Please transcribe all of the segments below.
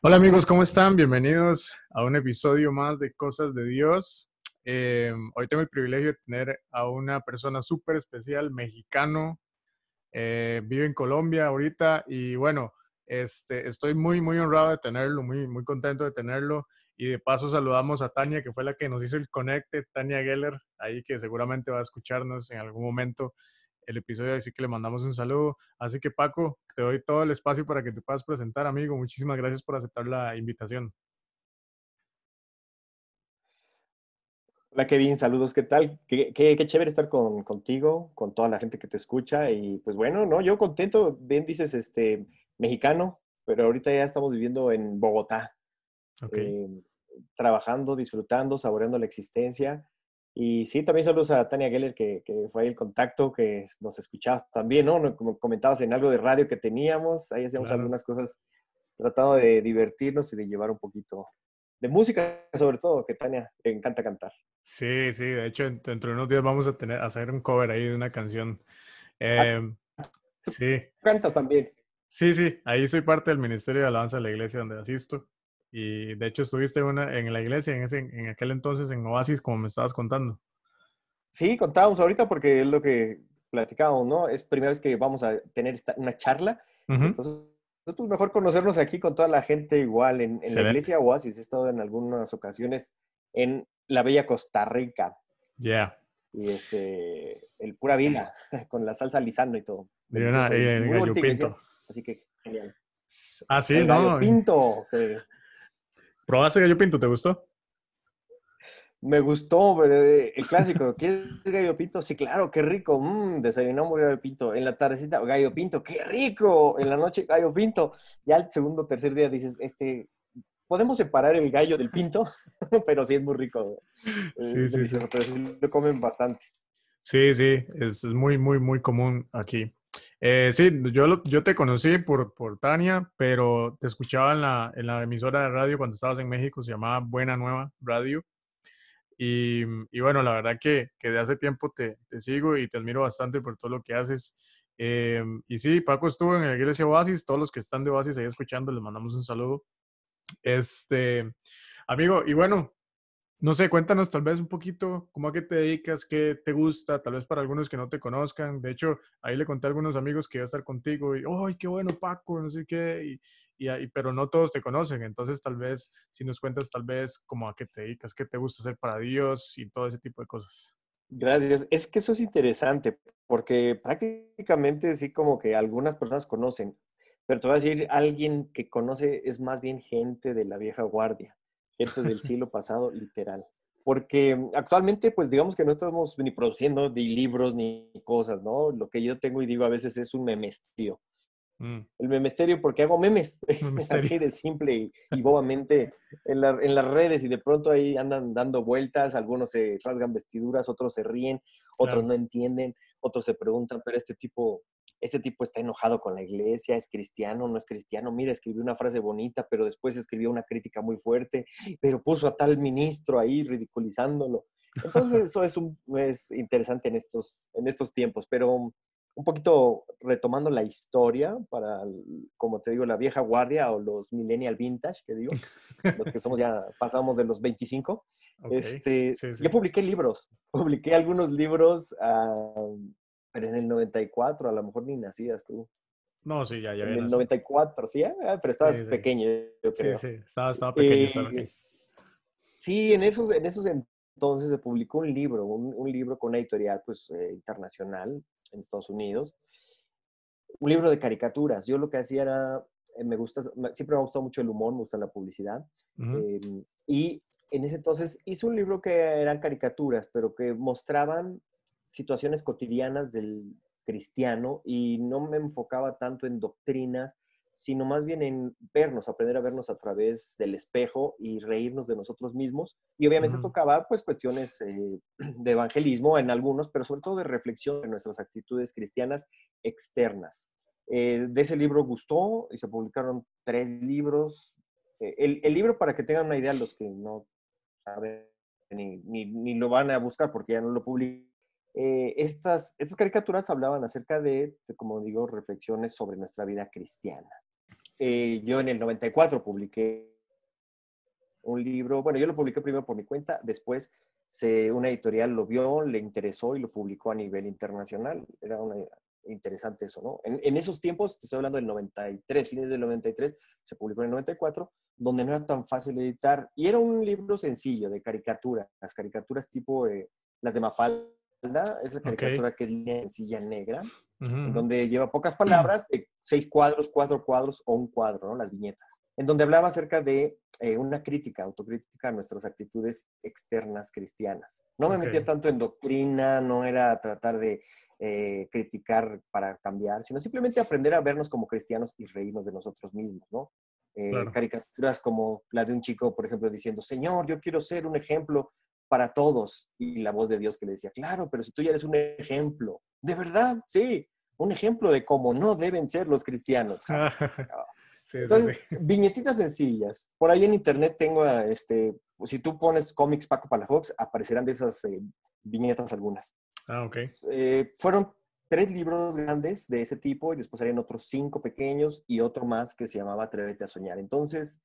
Hola amigos, ¿cómo están? Bienvenidos a un episodio más de Cosas de Dios. Eh, hoy tengo el privilegio de tener a una persona súper especial, mexicano, eh, vive en Colombia ahorita y bueno, este, estoy muy, muy honrado de tenerlo, muy, muy contento de tenerlo. Y de paso saludamos a Tania, que fue la que nos hizo el conecte, Tania Geller, ahí que seguramente va a escucharnos en algún momento el episodio, así que le mandamos un saludo. Así que Paco, te doy todo el espacio para que te puedas presentar, amigo. Muchísimas gracias por aceptar la invitación. Hola Kevin, saludos, ¿qué tal? Qué, qué, chévere estar con, contigo, con toda la gente que te escucha y pues bueno, no, yo contento, bien dices, este, mexicano, pero ahorita ya estamos viviendo en Bogotá, eh, trabajando, disfrutando, saboreando la existencia y sí, también saludos a Tania Geller, que, fue ahí el contacto, que nos escuchabas también, ¿no? Como comentabas en algo de radio que teníamos, ahí hacíamos algunas cosas tratando de divertirnos y de llevar un poquito de música, sobre todo, que Tania le encanta cantar. Sí, sí, de hecho, dentro de unos días vamos a tener a hacer un cover ahí de una canción. Ah, em, sí. Cantas también. Sí, sí, ahí soy parte del Ministerio de Alabanza de la iglesia donde asisto. Y de hecho estuviste una, en la iglesia en, ese, en aquel entonces en Oasis, como me estabas contando. Sí, contábamos ahorita porque es lo que platicábamos, ¿no? Es primera vez que vamos a tener esta, una charla. Entonces, pues mejor conocernos aquí con toda la gente igual en, en la iglesia Oasis. He estado en algunas ocasiones en la bella Costa Rica. Ya. Y este, el pura vila, con la salsa lisano y todo. Y el gallo pinto. Así que genial. Ah, sí, el ¿no? Gallo pinto. ¿Probaste gallo pinto? ¿Te gustó? Me gustó, eh, el clásico. ¿Quieres gallo pinto? Sí, claro, qué rico. Mmm, desayunamos gallo pinto. En la tardecita, gallo pinto, qué rico. En la noche, gallo pinto. Ya el segundo tercer día dices, este, podemos separar el gallo del pinto, pero sí es muy rico. Sí, sí, sí. Pero sí lo comen bastante. Sí, sí, es muy, muy, muy común aquí. Eh, sí, yo, yo te conocí por, por Tania, pero te escuchaba en la, en la emisora de radio cuando estabas en México, se llamaba Buena Nueva Radio. Y, y bueno, la verdad que, que, de hace tiempo te, te, sigo y te admiro bastante por todo lo que haces. Eh, y sí, Paco estuvo en la iglesia Oasis, todos los que están de Oasis ahí escuchando, les mandamos un saludo. Este, amigo, y bueno, no sé, cuéntanos tal vez un poquito cómo a qué te dedicas, qué te gusta, tal vez para algunos que no te conozcan. De hecho, ahí le conté a algunos amigos que iba a estar contigo y, ¡ay, qué bueno, Paco! No sé qué, y, y, pero no todos te conocen. Entonces, tal vez, si nos cuentas tal vez cómo a qué te dedicas, qué te gusta hacer para Dios y todo ese tipo de cosas. Gracias. Es que eso es interesante porque prácticamente sí como que algunas personas conocen, pero te voy a decir, alguien que conoce es más bien gente de la vieja guardia gente del siglo pasado, literal. Porque actualmente, pues digamos que no estamos ni produciendo ni libros ni cosas, ¿no? Lo que yo tengo y digo a veces es un memestrio. Mm. El memesterio porque hago memes, así de simple y, bobamente en, en, las redes y de pronto ahí andan dando vueltas, algunos se rasgan vestiduras, otros se ríen, otros no entienden, otros se preguntan, pero este tipo este tipo está enojado con la iglesia, es cristiano, no es cristiano, mira, escribió una frase bonita, pero después escribió una crítica muy fuerte, pero puso a tal ministro ahí ridiculizándolo. Entonces eso es, un, es interesante en estos, en estos tiempos, pero un poquito retomando la historia para, como te digo, la vieja guardia o los millennial vintage, que digo, los que somos ya, pasamos de los 25. Este, Yo publiqué libros, publiqué algunos libros pero en el 94, a lo mejor ni nacías tú. No, sí, ya, ya. En el 94, sí, ah, pero estabas pequeño, yo creo. Sí, sí, estaba, estaba pequeño. Eh, sí, en esos, en esos entonces se publicó un libro, un, libro con una editorial pues, eh, internacional en Estados Unidos. Un libro de caricaturas. Yo lo que hacía era, eh, me gusta, siempre me ha gustado mucho el humor, me gusta la publicidad. Em, y en ese entonces hice un libro que eran caricaturas, pero que mostraban situaciones cotidianas del cristiano y no me enfocaba tanto en doctrinas, sino más bien en vernos, aprender a vernos a través del espejo y reírnos de nosotros mismos. Y obviamente tocaba pues cuestiones eh, de evangelismo en algunos, pero sobre todo de reflexión de nuestras actitudes cristianas externas. Eh, de ese libro gustó y se publicaron tres libros. Eh, el, el, libro, para que tengan una idea, los que no saben ni, ni, ni lo van a buscar porque ya no lo publican, eh, estas, estas caricaturas hablaban acerca de, como digo, reflexiones sobre nuestra vida cristiana. eh, yo en el 94 publiqué un libro, bueno, yo lo publiqué primero por mi cuenta, después se, una editorial lo vio, le interesó y lo publicó a nivel internacional. Era una, interesante eso, ¿no? En, esos tiempos, te estoy hablando del 93, fines del 93, se publicó en el 94, donde no era tan fácil editar. Y era un libro sencillo de caricatura, las caricaturas tipo eh, las de Mafalda, esa caricatura que es sencilla negra, donde lleva pocas palabras, seis cuadros, cuatro cuadros o un cuadro, ¿no? Las viñetas en donde hablaba acerca de eh, una crítica, autocrítica a nuestras actitudes externas cristianas. No me metía tanto en doctrina, no era tratar de eh, criticar para cambiar, sino simplemente aprender a vernos como cristianos y reírnos de nosotros mismos, ¿no? Eh, caricaturas como la de un chico, por ejemplo, diciendo, Señor, yo quiero ser un ejemplo para todos. Y la voz de Dios que le decía, claro, pero si tú ya eres un ejemplo, de verdad, sí, un ejemplo de cómo no deben ser los cristianos. Entonces, viñetitas sencillas. Por ahí en internet tengo, este, si tú pones cómics Paco Palafox, aparecerán de esas eh, viñetas algunas. Ah, ok. Eh, fueron tres libros grandes de ese tipo y después harían otros cinco pequeños y otro más que se llamaba Atrévete a Soñar. Entonces,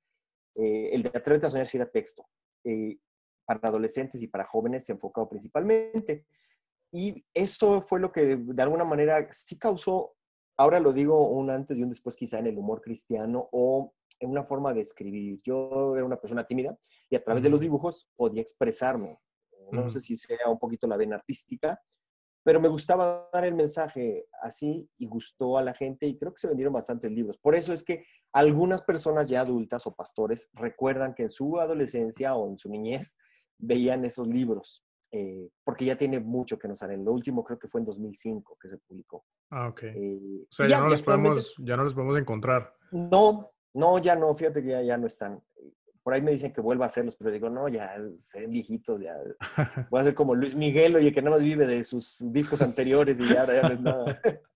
eh, el de Atrévete a Soñar sí era texto. Para adolescentes y para jóvenes se enfocado principalmente. Y eso fue lo que de alguna manera sí causó ahora lo digo un antes y un después quizá en el humor cristiano o en una forma de escribir. Yo era una persona tímida y a través de los dibujos podía expresarme. No sé si sea un poquito la vena artística, pero me gustaba dar el mensaje así y gustó a la gente y creo que se vendieron bastantes libros. Por eso es que algunas personas ya adultas o pastores recuerdan que en su adolescencia o en su niñez veían esos libros. Eh, porque ya tiene mucho que nos salen. Lo último creo que fue en 2005 que se publicó. Ah, ok. Eh, o sea, ya, no los podemos, ya no los podemos encontrar. No, no, ya no, fíjate que ya, ya no están. Por ahí me dicen que vuelva a hacerlos, pero digo, no, ya se viejitos, ya. Voy a ser como Luis Miguel, oye, que nada más vive de sus discos anteriores y ya, ya no es nada.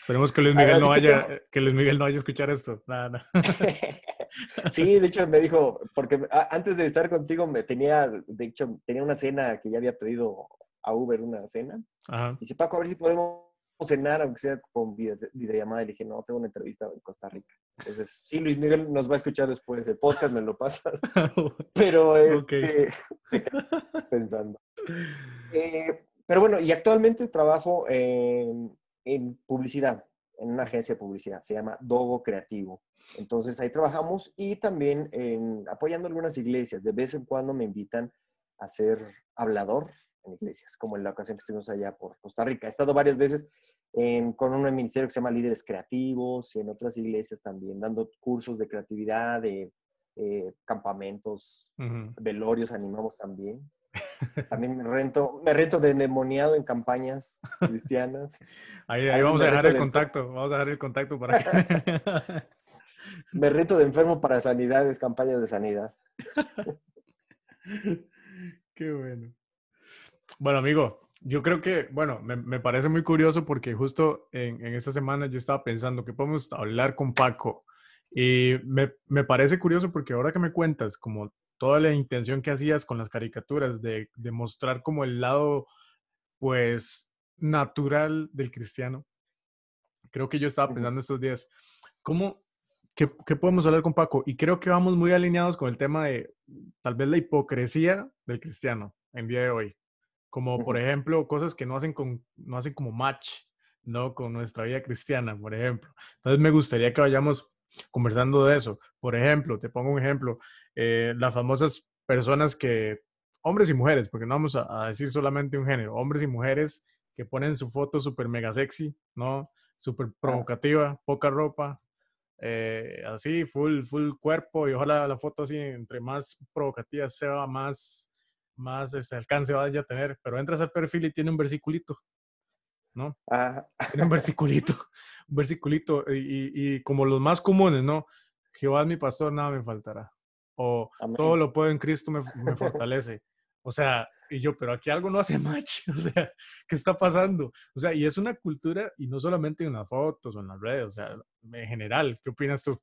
Esperemos que Luis Miguel no haya, que... Luis Miguel no vaya a escuchar esto. Nada, nada. sí, de hecho me dijo, porque antes de estar contigo me tenía, de hecho, tenía una cena que ya había pedido a Uber una cena. Y dice, Paco, a ver si podemos cenar, aunque sea con videollamada. Y le dije, no, tengo una entrevista en Costa Rica. Entonces, sí, Luis Miguel nos va a escuchar después. El podcast me lo pasas. Pero es este, pensando. Eh, pero bueno, y actualmente trabajo en, en publicidad, en una agencia de publicidad. Se llama Dogo Creativo. Entonces ahí trabajamos y también en, apoyando algunas iglesias. De vez en cuando me invitan a ser hablador en iglesias, como en la ocasión que estuvimos allá por Costa Rica. He estado varias veces con un ministerio que se llama Líderes Creativos y en otras iglesias también, dando cursos de creatividad, de eh, campamentos, velorios, animamos también. También me rento, me rento de endemoniado en campañas cristianas. Ahí, vamos a dejar el contacto, vamos a dejar el contacto para que... Me reto de enfermo para sanidades, campañas de sanidad. Qué bueno. Bueno, amigo, yo creo que, bueno, me, parece muy curioso porque justo en, esta semana yo estaba pensando que podemos hablar con Paco. Y me, me, parece curioso porque ahora que me cuentas como toda la intención que hacías con las caricaturas de, de mostrar como el lado, pues, natural del cristiano, creo que yo estaba pensando estos días, ¿cómo, ¿Qué, podemos hablar con Paco? Y creo que vamos muy alineados con el tema de tal vez la hipocresía del cristiano en día de hoy. Como por ejemplo, cosas que no hacen, con, no hacen como match, ¿no? Con nuestra vida cristiana, por ejemplo. Entonces me gustaría que vayamos conversando de eso. Por ejemplo, te pongo un ejemplo, eh, las famosas personas que, hombres y mujeres, porque no vamos a, a, decir solamente un género, hombres y mujeres que ponen su foto súper mega sexy, ¿no? Súper provocativa, poca ropa, eh, así, full, full cuerpo y ojalá la foto así, entre más provocativa sea, más, más este alcance vaya a tener. Pero entras al perfil y tiene un versiculito, ¿no? Ah. Tiene un versiculito, un versiculito. Y, y, como los más comunes, ¿no? Jehová es mi pastor, nada me faltará. O todo lo puedo en Cristo me, me fortalece. O sea, y yo, pero aquí algo no hace match, o sea, ¿qué está pasando? O sea, y es una cultura, y no solamente en las fotos o en las redes, o sea, en general, ¿qué opinas tú?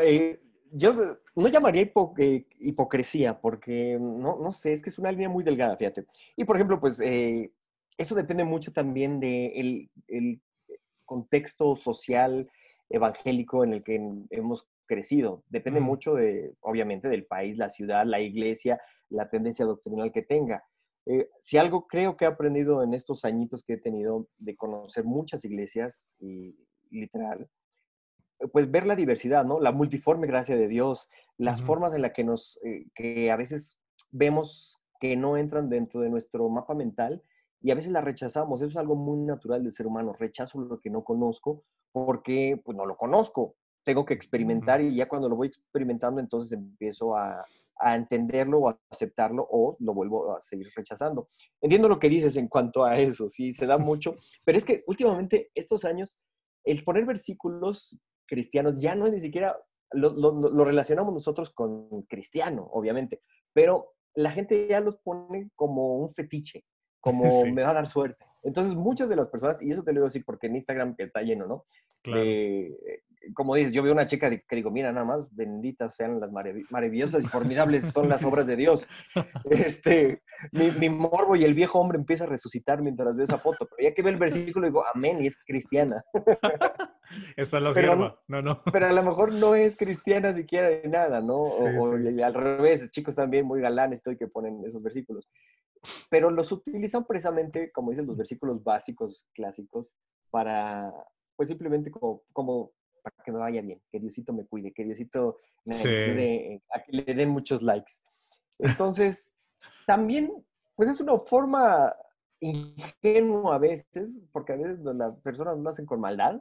Eh, yo no llamaría eh, hipocresía, porque no, no sé, es que es una línea muy delgada, fíjate. Y por ejemplo, pues eh, eso depende mucho también del de el contexto social, evangélico en el que hemos crecido. Depende mucho de, obviamente, del país, la ciudad, la iglesia, la tendencia doctrinal que tenga. Eh, si algo creo que he aprendido en estos añitos que he tenido de conocer muchas iglesias y literal, pues ver la diversidad, ¿no? La multiforme gracia de Dios, las formas en las que nos, eh, que a veces vemos que no entran dentro de nuestro mapa mental y a veces las rechazamos. Eso es algo muy natural del ser humano. Rechazo lo que no conozco porque pues no lo conozco. Tengo que experimentar y ya cuando lo voy experimentando entonces empiezo a, a entenderlo o a aceptarlo o lo vuelvo a seguir rechazando. Entiendo lo que dices en cuanto a eso, sí, se da mucho, pero es que últimamente estos años el poner versículos cristianos ya no es ni siquiera, lo, lo, relacionamos nosotros con cristiano, obviamente, pero la gente ya los pone como un fetiche, como me va a dar suerte. Entonces, muchas de las personas, y eso te lo digo así porque en Instagram está lleno, ¿no? Claro como dices, yo veo una chica que digo, mira, nada más, benditas sean las maravillosas y formidables son las obras de Dios. Este, mi, morbo y el viejo hombre empieza a resucitar mientras veo esa foto, pero ya que ve el versículo digo, amén, y es cristiana. Esa es la pero, no, no. Pero a lo mejor no es cristiana siquiera de nada, ¿no? o, al revés, chicos también muy galanes estoy que ponen esos versículos. Pero los utilizan precisamente, como dicen, los versículos básicos, clásicos, para, pues simplemente como, como para que me vaya bien, que Diosito me cuide, que Diosito me ayude a que le den muchos likes. Entonces, también, pues es una forma ingenua a veces, porque a veces las personas lo hacen con maldad,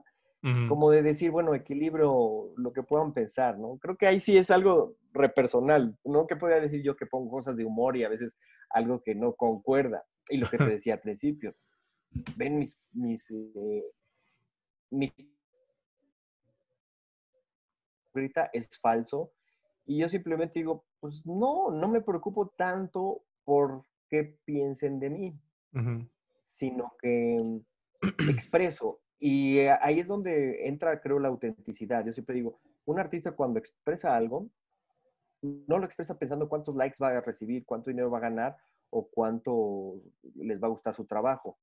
como de decir, bueno, equilibrio lo que puedan pensar, ¿no? Creo que ahí sí es algo repersonal, ¿no? Que podría decir yo que pongo cosas de humor y a veces algo que no concuerda. Y lo que te decía al principio, ven mis, mis, eh, mis es falso. Y yo simplemente digo, pues no, no me preocupo tanto por qué piensen de mí, sino que expreso. Y eh, ahí es donde entra, creo, la autenticidad. Yo siempre digo, un artista cuando expresa algo, no lo expresa pensando cuántos likes va a recibir, cuánto dinero va a ganar o cuánto les va a gustar su trabajo.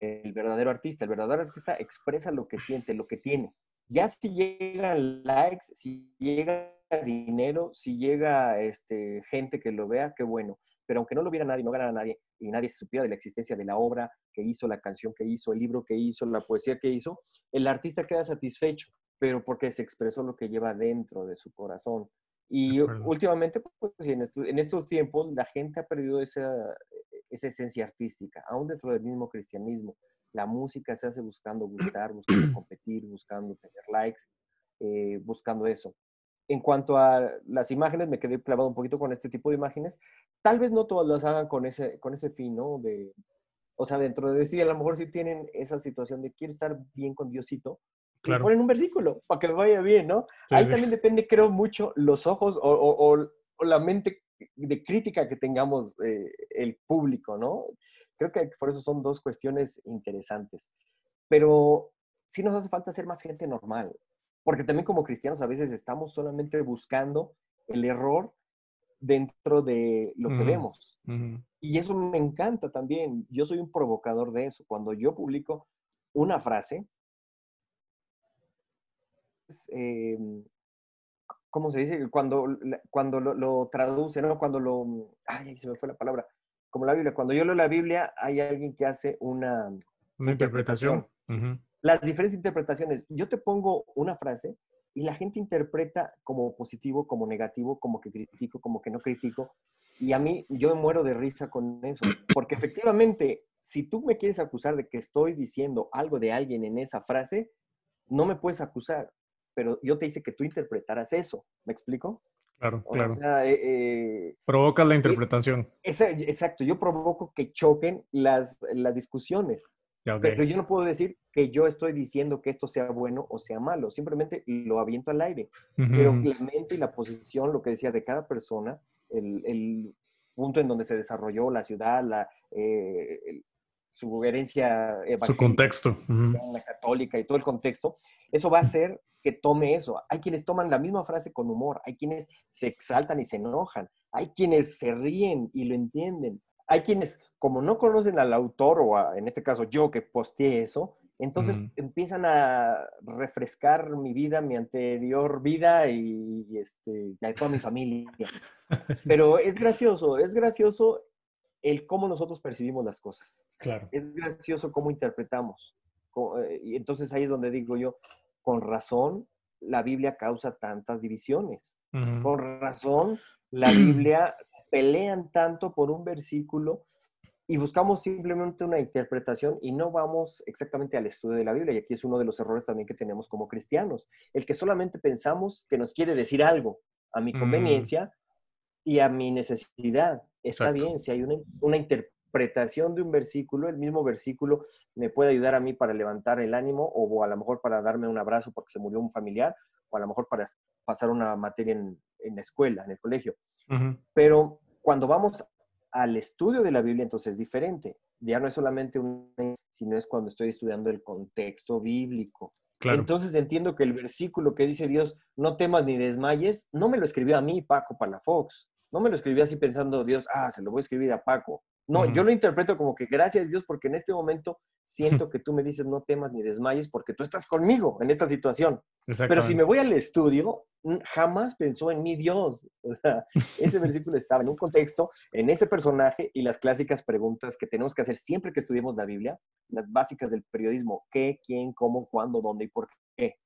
El verdadero artista, el verdadero artista expresa lo que siente, lo que tiene. Ya si llegan likes, si llega dinero, si llega este, gente que lo vea, qué bueno. Pero aunque no lo viera nadie, no ganara nadie, y nadie supiera de la existencia de la obra que hizo, la canción que hizo, el libro que hizo, la poesía que hizo, el artista queda satisfecho, pero porque se expresó lo que lleva dentro de su corazón. Y últimamente, pues, en, estos, tiempos, la gente ha perdido esa, esa esencia artística, aún dentro del mismo cristianismo la música se hace buscando gustar, buscando competir, buscando tener likes, eh, buscando eso. En cuanto a las imágenes, me quedé clavado un poquito con este tipo de imágenes. Tal vez no todas las hagan con ese, con ese fin, ¿no? De, o sea, dentro de sí, a lo mejor sí tienen esa situación de quiere estar bien con Diosito, claro. ponen un versículo para que vaya bien, ¿no? Ahí también depende, creo, mucho los ojos o, o, o la mente de crítica que tengamos eh, el público, ¿no? Creo que por eso son dos cuestiones interesantes. Pero sí nos hace falta ser más gente normal, porque también como cristianos a veces estamos solamente buscando el error dentro de lo que vemos. Y eso me encanta también. Yo soy un provocador de eso. Cuando yo publico una frase, eh, ¿cómo se dice? Cuando, cuando lo, lo, traduce, ¿no? Cuando lo... Ay, se me fue la palabra como la Biblia. Cuando yo leo la Biblia, hay alguien que hace una, una interpretación. Las diferentes interpretaciones. Yo te pongo una frase y la gente interpreta como positivo, como negativo, como que critico, como que no critico. Y a mí, yo me muero de risa con eso. Porque efectivamente, si tú me quieres acusar de que estoy diciendo algo de alguien en esa frase, no me puedes acusar. Pero yo te hice que tú interpretaras eso. ¿Me explico? Claro, claro. Sea, eh, eh Provoca la interpretación. exacto, yo provoco que choquen las, las discusiones. Pero yo no puedo decir que yo estoy diciendo que esto sea bueno o sea malo, simplemente lo aviento al aire. Pero la mente y la posición, lo que decía de cada persona, el, el punto en donde se desarrolló la ciudad, la, eh, su herencia su contexto, la católica y todo el contexto, eso va a hacer que tome eso. Hay quienes toman la misma frase con humor, hay quienes se exaltan y se enojan, hay quienes se ríen y lo entienden, hay quienes, como no conocen al autor o en este caso yo que posteé eso, Entonces empiezan a refrescar mi vida, mi anterior vida y, este, toda mi familia. Pero es gracioso, es gracioso el cómo nosotros percibimos las cosas. Claro. Es gracioso cómo interpretamos. Eh, y entonces ahí es donde digo yo, con razón, la Biblia causa tantas divisiones. Con razón, la Biblia pelean tanto por un versículo y buscamos simplemente una interpretación y no vamos exactamente al estudio de la Biblia. Y aquí es uno de los errores también que tenemos como cristianos, el que solamente pensamos que nos quiere decir algo a mi mm. conveniencia y a mi necesidad. Está bien, si hay una, una, interpretación de un versículo, el mismo versículo me puede ayudar a mí para levantar el ánimo o a lo mejor para darme un abrazo porque se murió un familiar o a lo mejor para pasar una materia en, en la escuela, en el colegio. Pero cuando vamos al estudio de la Biblia, entonces es diferente. Ya no es solamente un, sino es cuando estoy estudiando el contexto bíblico. Entonces entiendo que el versículo que dice Dios, no temas ni desmayes, no me lo escribió a mí Paco Palafox. No me lo escribió así pensando Dios, ah, se lo voy a escribir a Paco. No, yo lo interpreto como que gracias a Dios porque en este momento siento que tú me dices no temas ni desmayes porque tú estás conmigo en esta situación. Pero si me voy al estudio, jamás pensó en mi Dios. O sea, ese versículo estaba en un contexto, en ese personaje y las clásicas preguntas que tenemos que hacer siempre que estudiemos la Biblia, las básicas del periodismo, qué, quién, cómo, cuándo, dónde y por qué.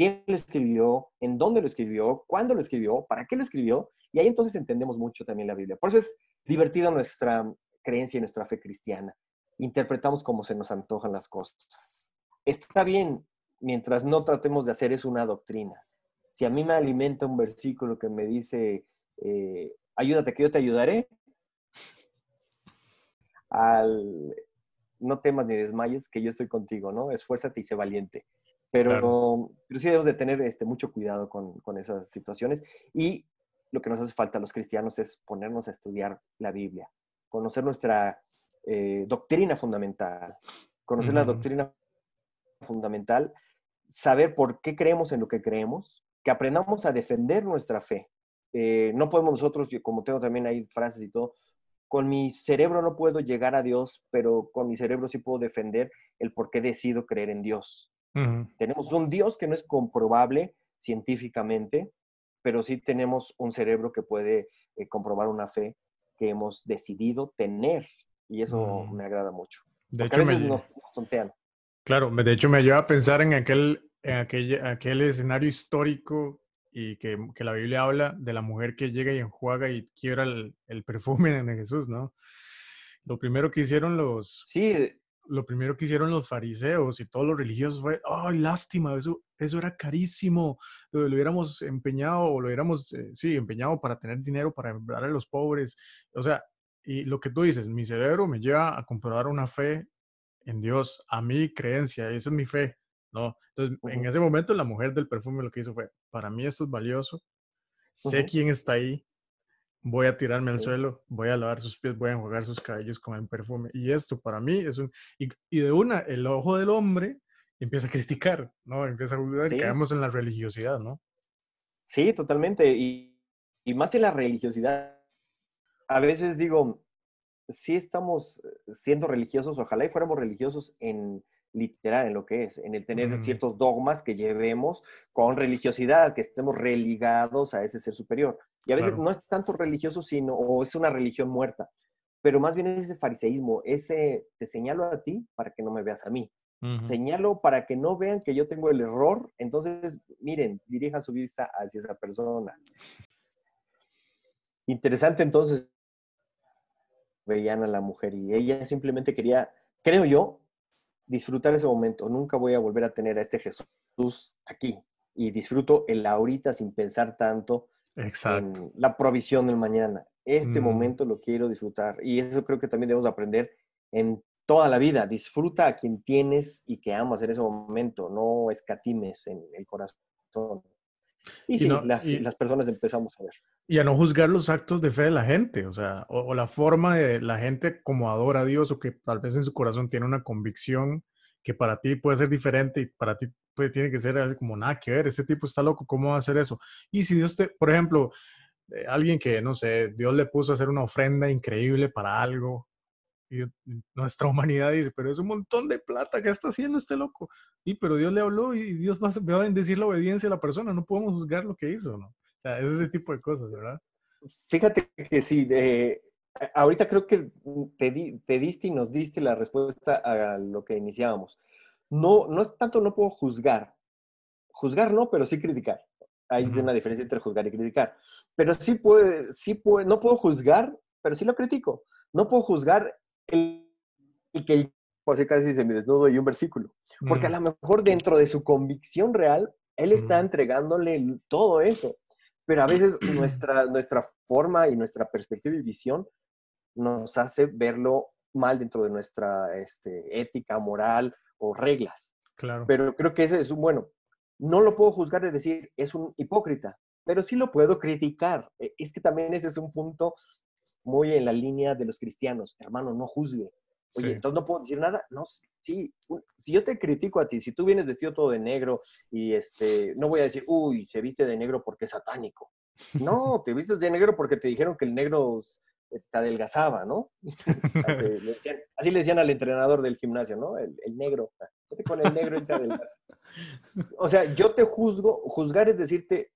¿Quién lo escribió? ¿En dónde lo escribió? ¿Cuándo lo escribió? ¿Para qué lo escribió? Y ahí entonces entendemos mucho también la Biblia. Por eso es divertida nuestra creencia y nuestra fe cristiana. Interpretamos como se nos antojan las cosas. Está bien mientras no tratemos de hacer eso una doctrina. Si a mí me alimenta un versículo que me dice, eh, ayúdate que yo te ayudaré, al, no temas ni desmayes, que yo estoy contigo, ¿no? Esfuérzate y sé valiente. Pero, pero sí debemos de tener este, mucho cuidado con, con, esas situaciones. Y lo que nos hace falta a los cristianos es ponernos a estudiar la Biblia, conocer nuestra eh, doctrina fundamental, conocer la doctrina fundamental, saber por qué creemos en lo que creemos, que aprendamos a defender nuestra fe. Eh, no podemos nosotros, como tengo también ahí frases y todo, con mi cerebro no puedo llegar a Dios, pero con mi cerebro sí puedo defender el por qué decido creer en Dios. Tenemos un Dios que no es comprobable científicamente, pero sí tenemos un cerebro que puede eh, comprobar una fe que hemos decidido tener y eso mm. me agrada mucho. De hecho, a veces nos, tontean. Claro, de hecho me lleva a pensar en aquel, en aquel, aquel escenario histórico y que, que, la Biblia habla de la mujer que llega y enjuaga y quiebra el, el perfume de Jesús, ¿no? Lo primero que hicieron los... Sí, lo primero que hicieron los fariseos y todos los religiosos fue, ¡ay, lástima! Eso, eso era carísimo. Lo, hubiéramos empeñado o lo hubiéramos, eh, sí, empeñado para tener dinero para dar a los pobres. O sea, y lo que tú dices, mi cerebro me lleva a comprobar una fe en Dios, a mi creencia, esa es mi fe, ¿no? Entonces, en ese momento la mujer del perfume lo que hizo fue, para mí esto es valioso, sé quién está ahí, voy a tirarme al suelo, voy a lavar sus pies, voy a enjuagar sus cabellos con el perfume. Y esto para mí es un... Y, y de una, el ojo del hombre empieza a criticar, ¿no? Empieza a dudar y caemos en la religiosidad, ¿no? Sí, totalmente. Y, y más en la religiosidad. A veces digo, sí estamos siendo religiosos, ojalá y fuéramos religiosos en literal en lo que es, en el tener ciertos dogmas que llevemos con religiosidad, que estemos religados a ese ser superior. Y a veces no es tanto religioso, sino, o es una religión muerta, pero más bien es ese fariseísmo, ese te señalo a ti para que no me veas a mí. Señalo para que no vean que yo tengo el error, entonces, miren, dirijan su vista hacia esa persona. Interesante entonces, veían a la mujer y ella simplemente quería, creo yo, disfrutar ese momento. Nunca voy a volver a tener a este Jesús aquí. Y disfruto el ahorita sin pensar tanto en la provisión del mañana. Este mm. momento lo quiero disfrutar. Y eso creo que también debemos aprender en toda la vida. Disfruta a quien tienes y que amas en ese momento. No escatimes en el corazón. Y, sí, las, personas empezamos a ver. Y a no juzgar los actos de fe de la gente, o sea, o, la forma de la gente como adora a Dios o que tal vez en su corazón tiene una convicción que para ti puede ser diferente y para ti puede, tiene que ser así como nada que ver, ese tipo está loco, ¿cómo va a hacer eso? Y si Dios te, por ejemplo, eh, alguien que, no sé, Dios le puso a hacer una ofrenda increíble para algo Y nuestra humanidad dice, pero es un montón de plata que está haciendo este loco. Y pero Dios le habló y Dios va a bendecir la obediencia de la persona, no podemos juzgar lo que hizo, ¿no? O sea, es ese tipo de cosas, ¿verdad? Fíjate que sí, eh, ahorita creo que te, te diste y nos diste la respuesta a lo que iniciábamos. No, no es tanto no puedo juzgar. Juzgar no, pero sí criticar. Hay una diferencia entre juzgar y criticar. Pero sí puede, sí puede, no puedo juzgar, pero sí lo critico. No puedo juzgar el, el que el así casi se me desnudo y un versículo. Porque a lo mejor dentro de su convicción real, él está entregándole todo eso. Pero a veces nuestra, nuestra forma y nuestra perspectiva y visión nos hace verlo mal dentro de nuestra este, ética, moral o reglas. Claro. Pero creo que ese es un bueno. No lo puedo juzgar de decir es un hipócrita, pero sí lo puedo criticar. E, es que también ese es un punto muy en la línea de los cristianos. Hermano, no juzgue. Oye, entonces no puedo decir nada. No, sí. Si yo te critico a ti, si tú vienes vestido todo de negro y este, no voy a decir, uy, se viste de negro porque es satánico. No, te vistes de negro porque te dijeron que el negro te adelgazaba, ¿no? así le decían al entrenador del gimnasio, ¿no? El, negro. Con el negro y te adelgaza. O sea, yo te juzgo, juzgar es decirte,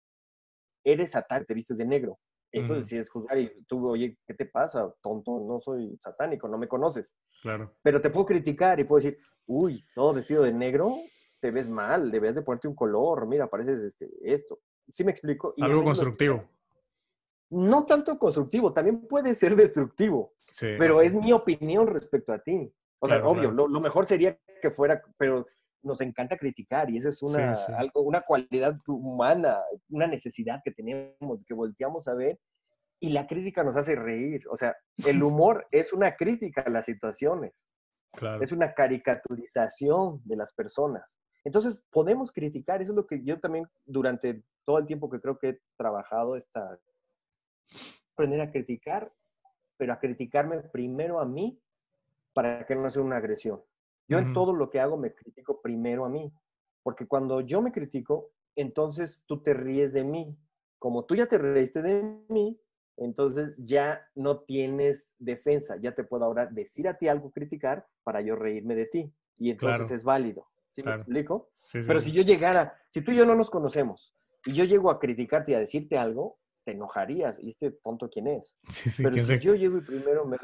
eres satánico, te vistes de negro. Eso sí es juzgar y tú, oye, ¿qué te pasa? Tonto, no soy satánico, no me conoces. Claro. Pero te puedo criticar y puedo decir, uy, todo vestido de negro, te ves mal, debes de ponerte un color, mira, pareces este, esto. ¿Sí me explico? Algo constructivo. No tanto constructivo, también puede ser destructivo. Sí. Pero es mi opinión respecto a ti. O sea, obvio, Lo, lo, mejor sería que fuera, pero nos encanta criticar y esa es una, Algo, una cualidad humana, una necesidad que tenemos, que volteamos a ver y la crítica nos hace reír. O sea, el humor es una crítica a las situaciones. Es una caricaturización de las personas. Entonces, podemos criticar, eso es lo que yo también durante todo el tiempo que creo que he trabajado, esta, aprender a criticar, pero a criticarme primero a mí para que no sea una agresión. Yo en todo lo que hago me critico primero a mí, porque cuando yo me critico, entonces tú te ríes de mí. Como tú ya te reíste de mí, entonces ya no tienes defensa, ya te puedo ahora decir a ti algo, criticar, para yo reírme de ti. Y entonces es válido. ¿Sí me explico? Pero si yo llegara, si tú y yo no nos conocemos, y yo llego a criticarte y a decirte algo, te enojarías. ¿Y este tonto quién es? Pero si yo llego y primero me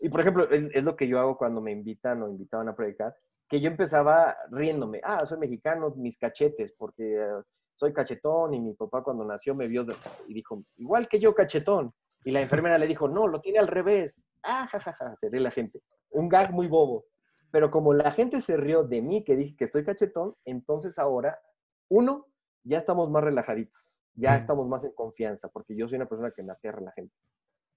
y por ejemplo, es, lo que yo hago cuando me invitan o invitaban a predicar, que yo empezaba riéndome, ah, soy mexicano, mis cachetes, porque eh, soy cachetón y mi papá cuando nació me vio y dijo, igual que yo cachetón. Y la enfermera le dijo, no, lo tiene al revés. Ah, jajaja, se ríe la gente. Un gag muy bobo. Pero como la gente se rió de mí que dije que estoy cachetón, entonces ahora, uno, ya estamos más relajaditos, ya estamos más en confianza, porque yo soy una persona que me aterra a la gente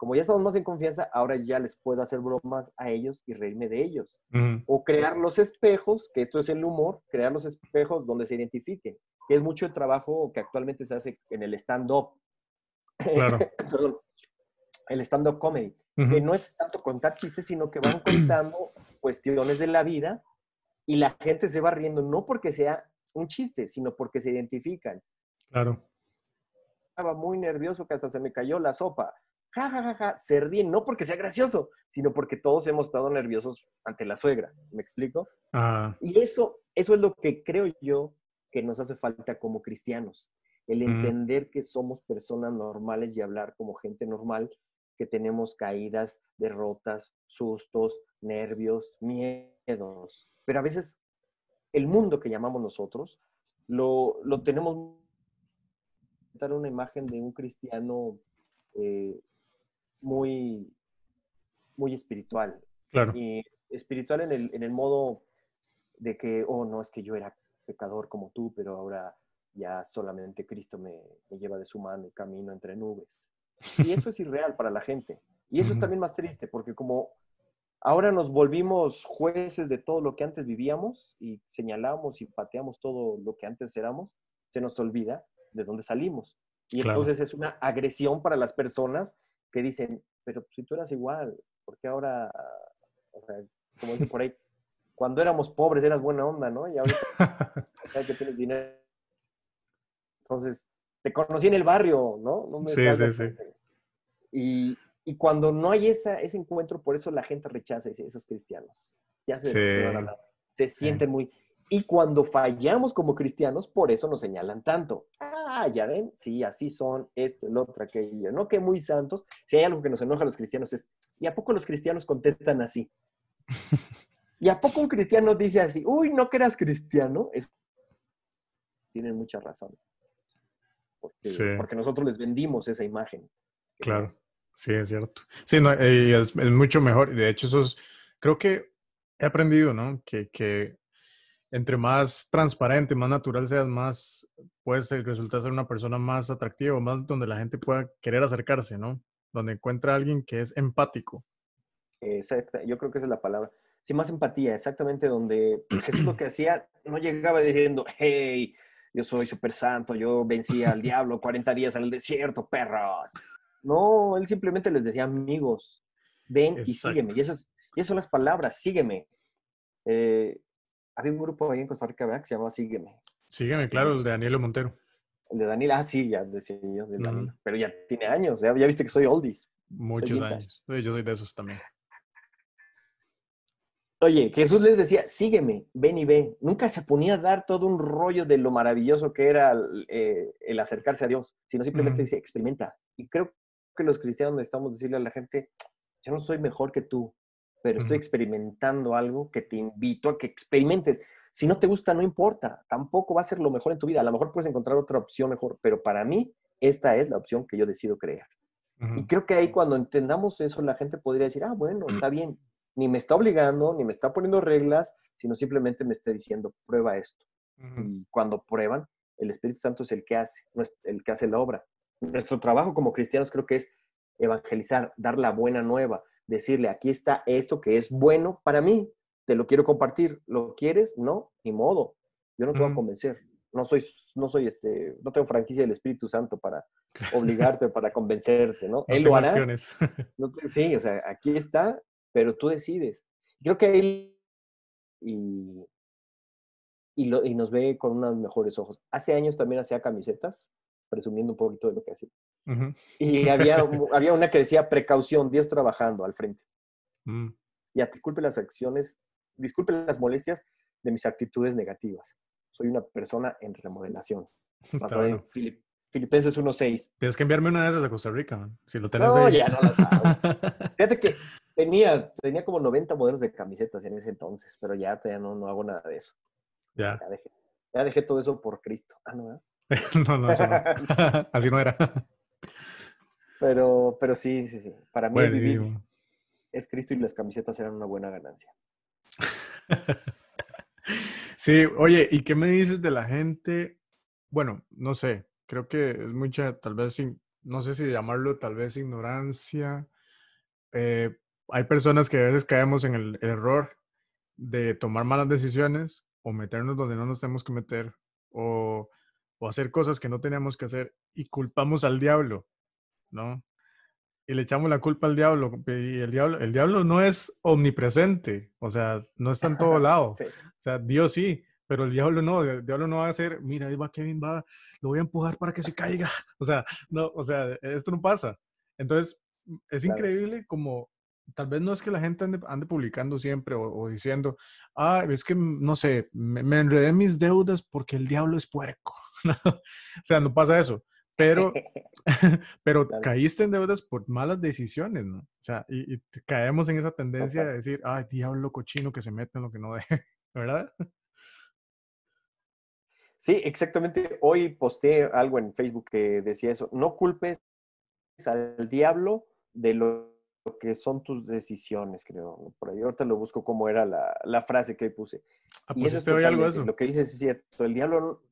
como ya estamos más en confianza, ahora ya les puedo hacer bromas a ellos y reírme de ellos. O crear los espejos, que esto es el humor, crear los espejos donde se identifiquen, que es mucho el trabajo que actualmente se hace en el stand-up. Claro. Perdón, el stand-up comedy, que no es tanto contar chistes, sino que van contando cuestiones de la vida y la gente se va riendo, no porque sea un chiste, sino porque se identifican. Claro. Estaba muy nervioso que hasta se me cayó la sopa ja, ja, ja, ja, se ríen, no porque sea gracioso, sino porque todos hemos estado nerviosos ante la suegra, ¿me explico? Ah. Y eso, eso es lo que creo yo que nos hace falta como cristianos, el entender que somos personas normales y hablar como gente normal, que tenemos caídas, derrotas, sustos, nervios, miedos, pero a veces el mundo que llamamos nosotros lo, lo tenemos dar una imagen de un cristiano eh, muy, muy espiritual. Claro. Y espiritual en el, en el modo de que, oh, no, es que yo era pecador como tú, pero ahora ya solamente Cristo me, me lleva de su mano y camino entre nubes. Y eso es irreal para la gente. Y eso es también más triste, porque como ahora nos volvimos jueces de todo lo que antes vivíamos y señalamos y pateamos todo lo que antes éramos, se nos olvida de dónde salimos. Y entonces es una agresión para las personas que dicen, pero si tú eras igual, ¿por qué ahora, o sea, como dice por ahí, cuando éramos pobres eras buena onda, ¿no? Y ahorita que tienes dinero. Entonces, te conocí en el barrio, ¿no? no me sí, sí, sí. Y, Y cuando no hay esa, ese encuentro, por eso la gente rechaza a esos cristianos. Ya se, se sienten muy... Y cuando fallamos como cristianos, por eso nos señalan tanto. Ah, ya ven, sí, así son, esto, el otro, aquello. No que muy santos. Si hay algo que nos enoja a los cristianos es, ¿y a poco los cristianos contestan así? ¿Y a poco un cristiano dice así, uy, no que eras cristiano? Es... Tienen mucha razón. Porque, nosotros les vendimos esa imagen. Claro, sí, es cierto. Sí, es, mucho mejor. De hecho, eso es, creo que he aprendido, ¿no? Que, que entre más transparente, más natural seas, más puedes resultar ser una persona más atractiva, más donde la gente pueda querer acercarse, ¿no? Donde encuentra a alguien que es empático. Exacto, yo creo que esa es la palabra. Sí, más empatía, exactamente donde Jesús lo que hacía, no llegaba diciendo, hey, yo soy súper santo, yo vencí al diablo 40 días en el desierto, perros. No, él simplemente les decía, amigos, ven y sígueme. Y esas, y esas son las palabras, sígueme. Eh, había un grupo ahí en Costa Rica, ¿verdad? Que se llamaba Sígueme. Sígueme, claro, el de Daniel Montero. El de Daniel, ah, sí, ya decía yo, pero ya tiene años, ya, viste que soy oldies. Muchos años. Yo soy de esos también. Oye, Jesús les decía, sígueme, ven y ve. Nunca se ponía a dar todo un rollo de lo maravilloso que era el, eh, acercarse a Dios, sino simplemente decía, experimenta. Y creo que los cristianos necesitamos decirle a la gente, yo no soy mejor que tú, pero estoy experimentando algo que te invito a que experimentes. Si no te gusta, no importa, tampoco va a ser lo mejor en tu vida. A lo mejor puedes encontrar otra opción mejor, pero para mí esta es la opción que yo decido creer. Y creo que ahí cuando entendamos eso, la gente podría decir, ah, bueno, está bien, ni me está obligando, ni me está poniendo reglas, sino simplemente me está diciendo, prueba esto. Y cuando prueban, el Espíritu Santo es el que hace, el que hace la obra. Nuestro trabajo como cristianos creo que es evangelizar, dar la buena nueva, decirle, aquí está esto que es bueno para mí, te lo quiero compartir, ¿lo quieres? No, ni modo, yo no te voy a convencer, no soy, no soy este, no tengo franquicia del Espíritu Santo para obligarte, para convencerte, ¿no? Él lo hará. sí, o sea, aquí está, pero tú decides. Creo que él y, y, lo, y nos ve con unos mejores ojos. Hace años también hacía camisetas, presumiendo un poquito de lo que hacía. Y había, había una que decía precaución, Dios trabajando al frente. Mm. Ya, disculpe las acciones, disculpe las molestias de mis actitudes negativas. Soy una persona en remodelación. Basada en Filipenses 1.6. Tienes que enviarme una de esas a Costa Rica, si lo tenés no, ya no las Fíjate que tenía, tenía como 90 modelos de camisetas en ese entonces, pero ya, ya no, no hago nada de eso. Ya. Ya dejé, ya dejé todo eso por Cristo. Ah, no, no, no, eso no. Así no era. Pero, pero sí, sí, sí. Para mí vivir es Cristo y las camisetas eran una buena ganancia. sí, oye, ¿y qué me dices de la gente? Bueno, no sé, creo que es mucha, tal vez, no sé si llamarlo tal vez ignorancia. Eh, hay personas que a veces caemos en el error de tomar malas decisiones o meternos donde no nos tenemos que meter o o hacer cosas que no teníamos que hacer y culpamos al diablo, ¿no? Y le echamos la culpa al diablo y el diablo, el diablo no es omnipresente, o sea, no está en todo lado. O sea, Dios sí, pero el diablo no, el diablo no va a hacer, mira, ahí va Kevin, va, lo voy a empujar para que se caiga. O sea, no, o sea, esto no pasa. Entonces, es increíble como tal vez no es que la gente ande, publicando siempre o, diciendo, ah, es que, no sé, me, me enredé mis deudas porque el diablo es puerco. o sea, no pasa eso. Pero, pero caíste en deudas por malas decisiones, ¿no? O sea, y, caemos en esa tendencia de decir, ay, diablo cochino que se mete en lo que no debe, ¿verdad? Sí, exactamente. Hoy posteé algo en Facebook que decía eso. No culpes al diablo de lo que son tus decisiones, creo. Por ahí ahorita lo busco como era la, frase que puse. Ah, y eso hoy algo eso. Lo que dices es cierto. El diablo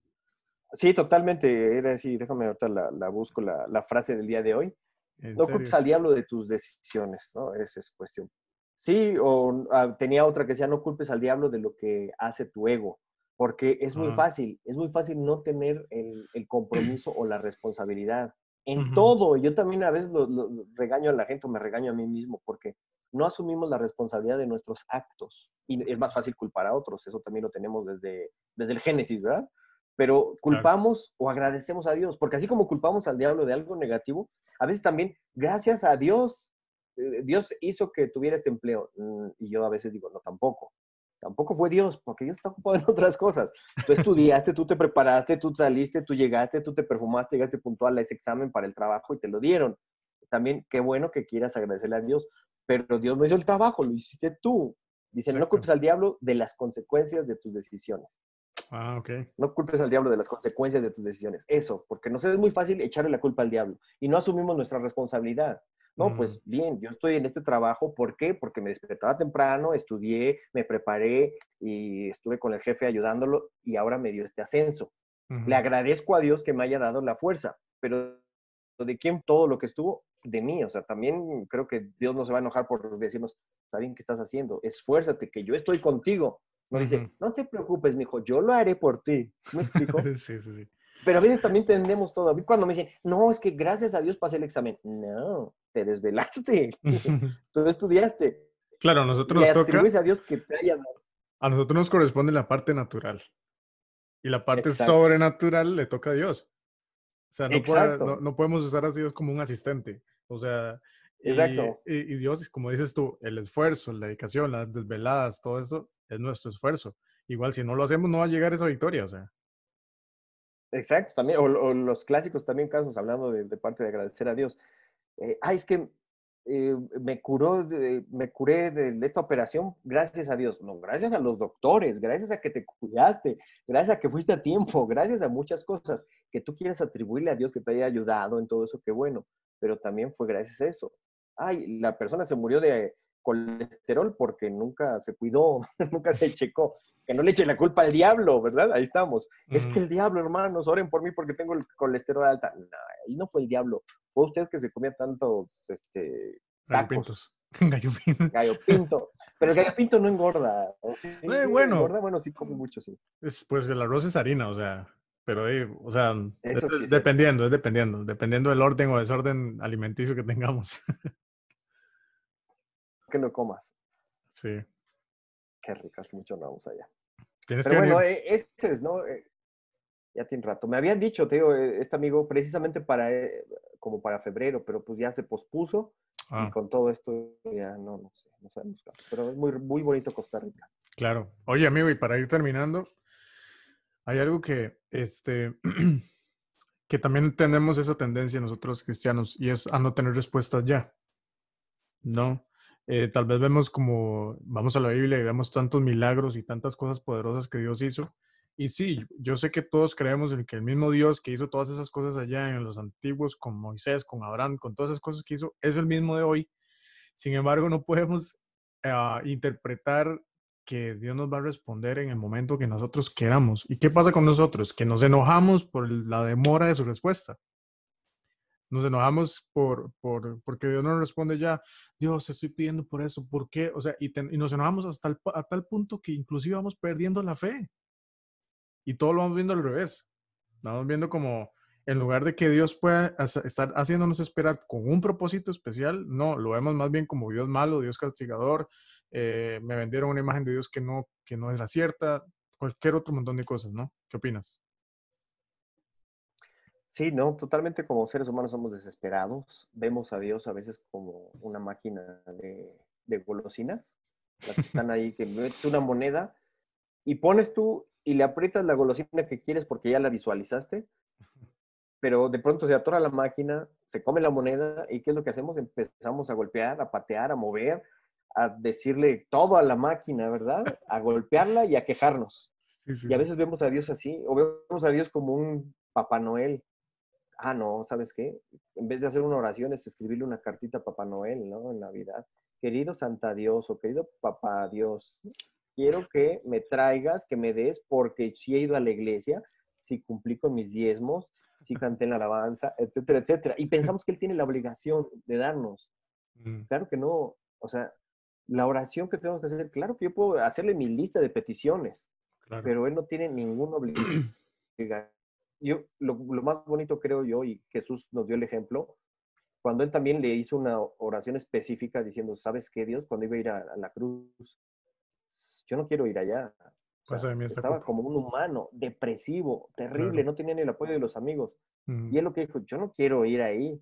Sí, totalmente. Era así, déjame ahorita la, busco la, frase del día de hoy. No culpes al diablo de tus decisiones, ¿no? Esa es cuestión. Sí, o ah, tenía otra que decía, no culpes al diablo de lo que hace tu ego, porque es muy fácil, es muy fácil no tener el, compromiso o la responsabilidad en todo. Yo también a veces lo, regaño a la gente o me regaño a mí mismo porque no asumimos la responsabilidad de nuestros actos y es más fácil culpar a otros. Eso también lo tenemos desde, desde el Génesis, ¿verdad? Pero culpamos o agradecemos a Dios, porque así como culpamos al diablo de algo negativo, a veces también, gracias a Dios, eh, Dios hizo que tuviera este empleo. Mm, y yo a veces digo, no, tampoco. Tampoco fue Dios, porque Dios está ocupado en otras cosas. Tú estudiaste, tú te preparaste, tú saliste, tú llegaste, tú te perfumaste, llegaste puntual a ese examen para el trabajo y te lo dieron. También qué bueno que quieras agradecerle a Dios, pero Dios no hizo el trabajo, lo hiciste tú. Dicen, no culpes al diablo de las consecuencias de tus decisiones. Ah, ok. No culpes al diablo de las consecuencias de tus decisiones. Eso, porque nos es muy fácil echarle la culpa al diablo y no asumimos nuestra responsabilidad. No, pues bien, yo estoy en este trabajo, ¿por qué? Porque me despertaba temprano, estudié, me preparé y estuve con el jefe ayudándolo y ahora me dio este ascenso. Le agradezco a Dios que me haya dado la fuerza, pero ¿de quién todo lo que estuvo? De mí. O sea, también creo que Dios no se va a enojar por decirnos, está bien, ¿qué estás haciendo? Esfuérzate, que yo estoy contigo. No dice, no te preocupes, mijo, yo lo haré por ti. ¿Me explico? sí, sí, sí. Pero a veces también tenemos todo. Cuando me dicen, no, es que gracias a Dios pasé el examen. No, te desvelaste. Tú estudiaste. Claro, a nosotros nos toca. a Dios que te haya dado. A nosotros nos corresponde la parte natural. Y la parte sobrenatural le toca a Dios. O sea, no, no, podemos usar a Dios como un asistente. O sea, Exacto. Y, y, Dios, como dices tú, el esfuerzo, la dedicación, las desveladas, todo eso es nuestro esfuerzo. Igual, si no lo hacemos, no va a llegar esa victoria. O sea. Exacto, también, o, los clásicos también casos, hablando de, parte de agradecer a Dios. Eh, ay, es que eh, me curó, me curé de, esta operación gracias a Dios. No, gracias a los doctores, gracias a que te cuidaste, gracias a que fuiste a tiempo, gracias a muchas cosas que tú quieres atribuirle a Dios que te haya ayudado en todo eso, qué bueno. Pero también fue gracias a eso. Ay, la persona se murió de, colesterol porque nunca se cuidó, nunca se checó. Que no le eche la culpa al diablo, ¿verdad? Ahí estamos. Es que el diablo, hermanos, oren por mí porque tengo el colesterol alta. No, ahí no fue el diablo. Fue usted que se comía tantos, este, tacos. Gallo pinto. Gallo pinto. Pero el gallo pinto no engorda. Eh, bueno. Engorda, bueno, sí come mucho, sí. Es, pues el arroz es harina, o sea, pero, o sea, dependiendo, es dependiendo, dependiendo del orden o desorden alimenticio que tengamos. que lo comas. Sí. Qué rico, hace mucho no vamos allá. Tienes Pero que bueno, eh, ese es, ¿no? Eh, ya tiene rato. Me habían dicho, Teo, eh, este amigo, precisamente para, como para febrero, pero pues ya se pospuso y ah. con todo esto ya no, no sé, no sabemos. Pero es muy, muy bonito Costa Rica. Claro. Oye, amigo, y para ir terminando, hay algo que, este, que también tenemos esa tendencia nosotros cristianos y es a no tener respuestas ya. ¿No? Eh, tal vez vemos como, vamos a la Biblia y vemos tantos milagros y tantas cosas poderosas que Dios hizo. Y sí, yo sé que todos creemos en que el mismo Dios que hizo todas esas cosas allá en los antiguos, con Moisés, con Abraham, con todas esas cosas que hizo, es el mismo de hoy. Sin embargo, no podemos ah, interpretar que Dios nos va a responder en el momento que nosotros queramos. ¿Y qué pasa con nosotros? Que nos enojamos por la demora de su respuesta. Nos enojamos por, por, porque Dios no responde ya, Dios, estoy pidiendo por eso, ¿por qué? O sea, y, nos enojamos hasta a tal punto que inclusive vamos perdiendo la fe. Y todo lo vamos viendo al revés. Vamos viendo como, en lugar de que Dios pueda estar haciéndonos esperar con un propósito especial, no, lo vemos más bien como Dios malo, Dios castigador, eh, me vendieron una imagen de Dios que no, que no es la cierta, cualquier otro montón de cosas, ¿no? ¿Qué opinas? Sí, no, totalmente como seres humanos somos desesperados. Vemos a Dios a veces como una máquina de, golosinas, las que están ahí, que metes una moneda y pones tú y le aprietas la golosina que quieres porque ya la visualizaste, pero de pronto se atora la máquina, se come la moneda y ¿qué es lo que hacemos? Empezamos a golpear, a patear, a mover, a decirle todo a la máquina, ¿verdad? A golpearla y a quejarnos. Y a veces vemos a Dios así, o vemos a Dios como un Papá Noel, ah, no, ¿sabes qué? En vez de hacer una oración es escribirle una cartita a Papá Noel, ¿no? En Navidad. Querido Santa Dios o querido Papá Dios, quiero que me traigas, que me des, porque si he ido a la iglesia, si cumplí con mis diezmos, si canté en la alabanza, etcétera, etcétera. Y pensamos que Él tiene la obligación de darnos. Mm. Claro que no. O sea, la oración que tenemos que hacer, claro que yo puedo hacerle mi lista de peticiones, pero Él no tiene ninguna obligación yo, lo, más bonito creo yo, y Jesús nos dio el ejemplo, cuando él también le hizo una oración específica diciendo, ¿sabes qué, Dios? Cuando iba a ir a, la cruz, yo no quiero ir allá. estaba como un humano, depresivo, terrible, no tenía ni el apoyo de los amigos. Y él lo que dijo, yo no quiero ir ahí.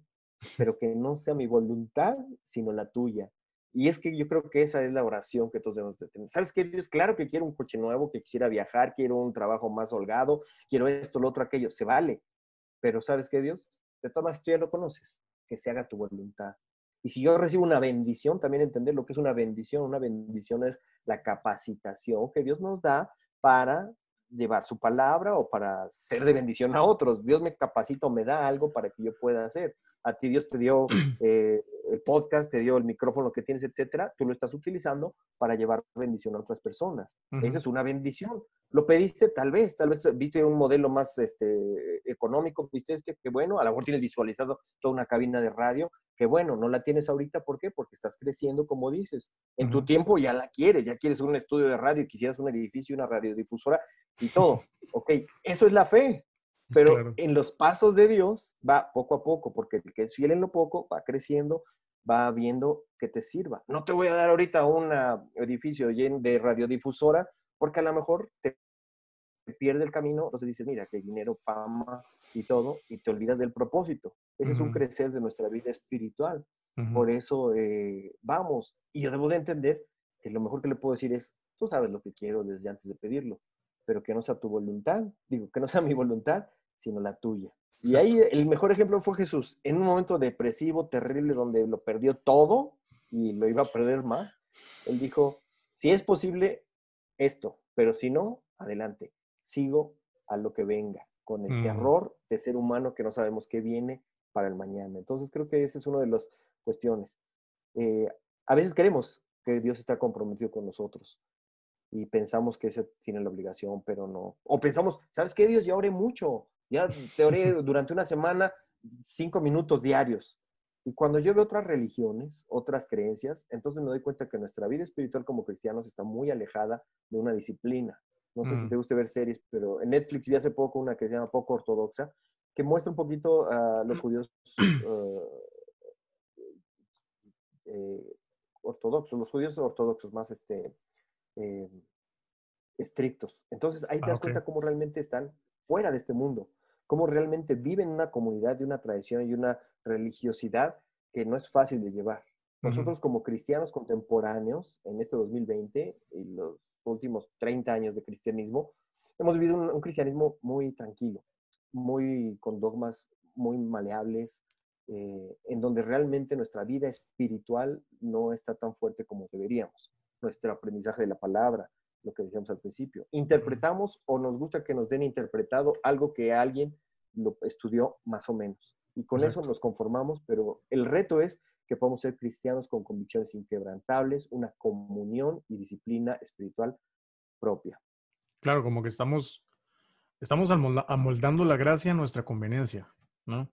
pero que no sea mi voluntad, sino la tuya. Y es que yo creo que esa es la oración que todos debemos de tener. ¿Sabes qué, Dios? Claro que quiero un coche nuevo, que quisiera viajar, quiero un trabajo más holgado, quiero esto, lo otro, aquello. Se vale. Pero ¿sabes qué, Dios? De todas maneras, tú ya lo conoces. Que se haga tu voluntad. Y si yo recibo una bendición, también entender lo que es una bendición. Una bendición es la capacitación que Dios nos da para llevar su palabra o para ser de bendición a otros. Dios me capacita o me da algo para que yo pueda hacer a ti Dios te dio eh, el podcast, te dio el micrófono que tienes, etcétera, tú lo estás utilizando para llevar bendición a otras personas. Esa es una bendición. Lo pediste tal vez, tal vez viste un modelo más este, económico, viste este, que bueno, a lo mejor tienes visualizado toda una cabina de radio, que bueno, no la tienes ahorita, ¿por qué? Porque estás creciendo, como dices. En tu tiempo ya la quieres, ya quieres un estudio de radio, quisieras un edificio, una radiodifusora y todo. ok, eso es la fe. Pero en los pasos de Dios va poco a poco, porque el que es fiel en lo poco va creciendo, va viendo que te sirva. No te voy a dar ahorita un edificio lleno de radiodifusora, porque a lo mejor te pierde el camino, entonces dices, mira, que dinero, fama y todo, y te olvidas del propósito. Ese es un crecer de nuestra vida espiritual. Por eso eh, vamos. Y yo debo de entender que lo mejor que le puedo decir es, tú sabes lo que quiero desde antes de pedirlo, pero que no sea tu voluntad, digo, que no sea mi voluntad, sino la tuya. Y ahí el mejor ejemplo fue Jesús, en un momento depresivo, terrible, donde lo perdió todo y lo iba a perder más. Él dijo, si es posible, esto, pero si no, adelante, sigo a lo que venga, con el terror de ser humano que no sabemos qué viene para el mañana. Entonces creo que esa es una de las cuestiones. Eh, a veces queremos que Dios está comprometido con nosotros y pensamos que ese tiene la obligación, pero no. O pensamos, ¿sabes qué, Dios? Ya oré mucho, ya te oré durante una semana cinco minutos diarios. Y cuando yo veo otras religiones, otras creencias, entonces me doy cuenta que nuestra vida espiritual como cristianos está muy alejada de una disciplina. No sé si mm. te gusta ver series, pero en Netflix vi hace poco una que se llama Poco Ortodoxa, que muestra un poquito a los judíos uh, eh, ortodoxos, los judíos ortodoxos más este, eh, estrictos. Entonces ahí te ah, das cuenta cómo realmente están fuera de este mundo, cómo realmente viven una comunidad de una tradición y una religiosidad que no es fácil de llevar. Nosotros como cristianos contemporáneos en este 2020 y los últimos 30 años de cristianismo, hemos vivido un, cristianismo muy tranquilo, muy con dogmas muy maleables, eh, en donde realmente nuestra vida espiritual no está tan fuerte como deberíamos. Nuestro aprendizaje de la palabra, lo que decíamos al principio. Interpretamos o nos gusta que nos den interpretado algo que alguien lo estudió más o menos. Y con eso nos conformamos, pero el reto es que podamos ser cristianos con convicciones inquebrantables, una comunión y disciplina espiritual propia. Claro, como que estamos, estamos amoldando la gracia a nuestra conveniencia, ¿no?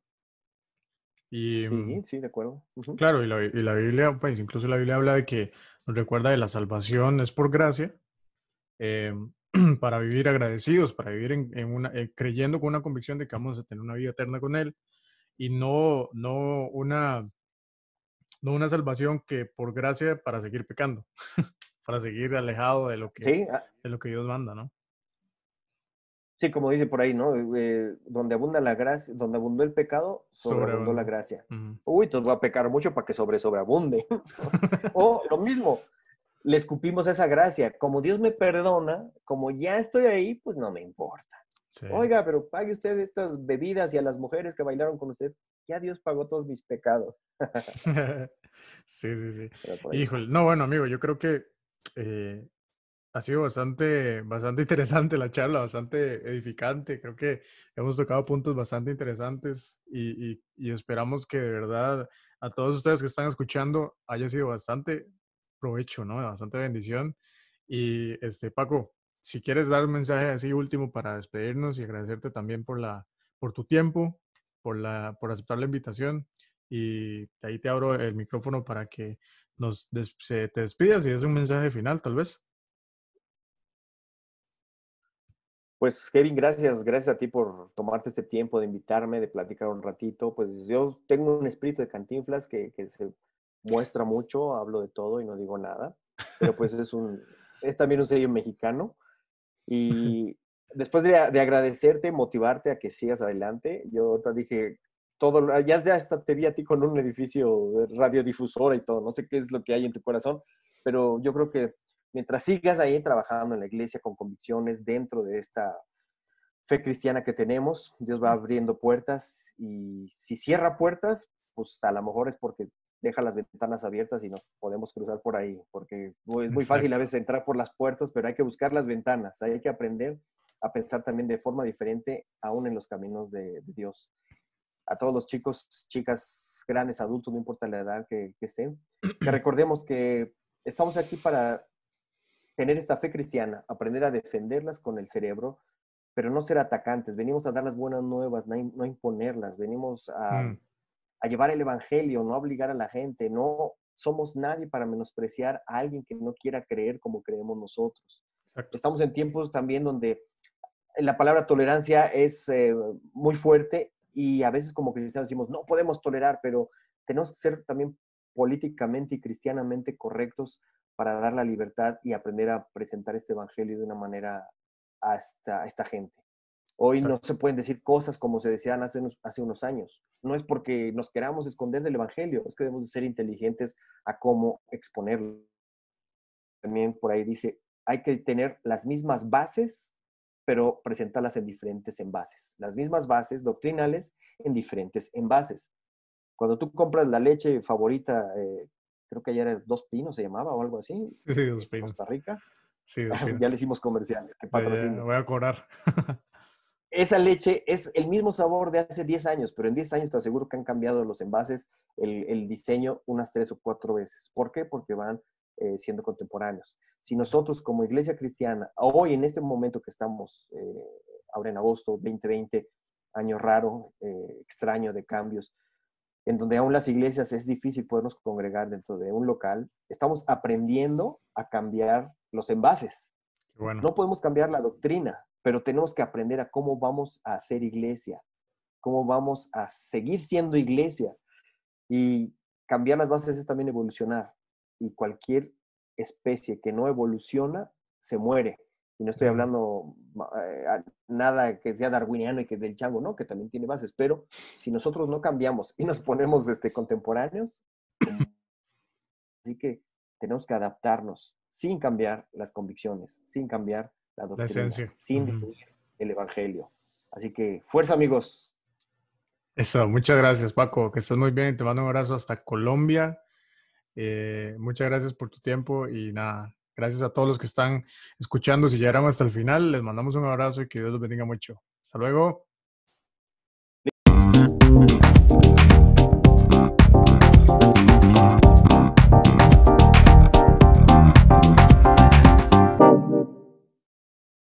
Y, sí, mm, sí, de acuerdo. Claro, y la, y la, Biblia, pues incluso la Biblia habla de que nos recuerda de la salvación es por gracia, Em, para vivir agradecidos, para vivir en, una, eh, creyendo con una convicción de que vamos a tener una vida eterna con Él y no, no, una, no una salvación que por gracia para seguir pecando, para seguir alejado de lo que, ah de lo que Dios manda, ¿no? Sí, como dice por ahí, ¿no? Eh, donde abunda la gracia, donde abundó el pecado, sobreabundó la gracia. Uy, entonces voy a pecar mucho para que sobre sobreabunde. o lo mismo, le escupimos esa gracia. Como Dios me perdona, como ya estoy ahí, pues no me importa. Oiga, pero pague usted estas bebidas y a las mujeres que bailaron con usted. Ya Dios pagó todos mis pecados. sí, sí, sí. Híjole, no, bueno, amigo, yo creo que eh, ha sido bastante, bastante interesante la charla, bastante edificante. Creo que hemos tocado puntos bastante interesantes y, y esperamos que de verdad a todos ustedes que están escuchando haya sido bastante provecho, ¿no? Bastante bendición. Y este, Paco, si quieres dar un mensaje así último para despedirnos y agradecerte también por, la, por tu tiempo, por, la, por aceptar la invitación. Y ahí te abro el micrófono para que nos te despidas y es un mensaje final, tal vez. Pues Kevin, gracias, gracias a ti por tomarte este tiempo de invitarme, de platicar un ratito. Pues yo tengo un espíritu de cantinflas que, que se muestra mucho, hablo de todo y no digo nada, pero pues es, un, es también un sello mexicano. Y después de, agradecerte, motivarte a que sigas adelante, yo te dije, todo, ya, ya hasta te vi a ti con un edificio radiodifusora y todo, no sé qué es lo que hay en tu corazón, pero yo creo que mientras sigas ahí trabajando en la iglesia con convicciones dentro de esta fe cristiana que tenemos, Dios va abriendo puertas y si cierra puertas, pues a lo mejor es porque deja las ventanas abiertas y nos podemos cruzar por ahí, porque es muy fácil a veces entrar por las puertas, pero hay que buscar las ventanas, hay que aprender a pensar también de forma diferente aún en los caminos de, Dios. A todos los chicos, chicas, grandes, adultos, no importa la edad que, que estén, que recordemos que estamos aquí para tener esta fe cristiana, aprender a defenderlas con el cerebro, pero no ser atacantes. Venimos a dar las buenas nuevas, no, imponerlas. Venimos a, mm a llevar el Evangelio, no a obligar a la gente, no somos nadie para menospreciar a alguien que no quiera creer como creemos nosotros. Estamos en tiempos también donde la palabra tolerancia es eh, muy fuerte y a veces como cristianos decimos, no podemos tolerar, pero tenemos que ser también políticamente y cristianamente correctos para dar la libertad y aprender a presentar este evangelio de una manera a esta gente. Hoy no se pueden decir cosas como se decían hace unos, hace unos años. No es porque nos queramos esconder del Evangelio, es que debemos ser inteligentes a cómo exponerlo. También por ahí dice, hay que tener las mismas bases, pero presentarlas en diferentes envases. Las mismas bases doctrinales en diferentes envases. Cuando tú compras la leche favorita, eh, creo que ayer era Dos Pinos se llamaba o algo así. Sí, Dos Pinos. Costa Rica. Sí, ya le hicimos comerciales. Que voy a cobrar. esa leche es el mismo sabor de hace 10 años, pero en 10 años te aseguro que han cambiado los envases, el, diseño unas tres o cuatro veces. ¿Por qué? Porque van eh, siendo contemporáneos. Si nosotros como iglesia cristiana, hoy en este momento que estamos, eh, ahora en agosto 2020, año raro, eh, extraño de cambios, en donde aún las iglesias es difícil podernos congregar dentro de un local, estamos aprendiendo a cambiar los envases. No podemos cambiar la doctrina, pero tenemos que aprender a cómo vamos a hacer iglesia, cómo vamos a seguir siendo iglesia. Y cambiar las bases es también evolucionar. Y cualquier especie que no evoluciona, se muere. Y no estoy hablando eh, nada que sea darwiniano y que del chango, ¿no? Que también tiene bases. Pero si nosotros no cambiamos y nos ponemos este, contemporáneos, así que tenemos que adaptarnos sin cambiar las convicciones, sin cambiar la doctrina, sin diluir el evangelio. Así que fuerza, amigos. Eso, muchas gracias, Paco. Que estés muy bien. Te mando un abrazo hasta Colombia. Eh, muchas gracias por tu tiempo y nada, gracias a todos los que están escuchando. Si llegaron hasta el final, les mandamos un abrazo y que Dios los bendiga mucho. Hasta luego.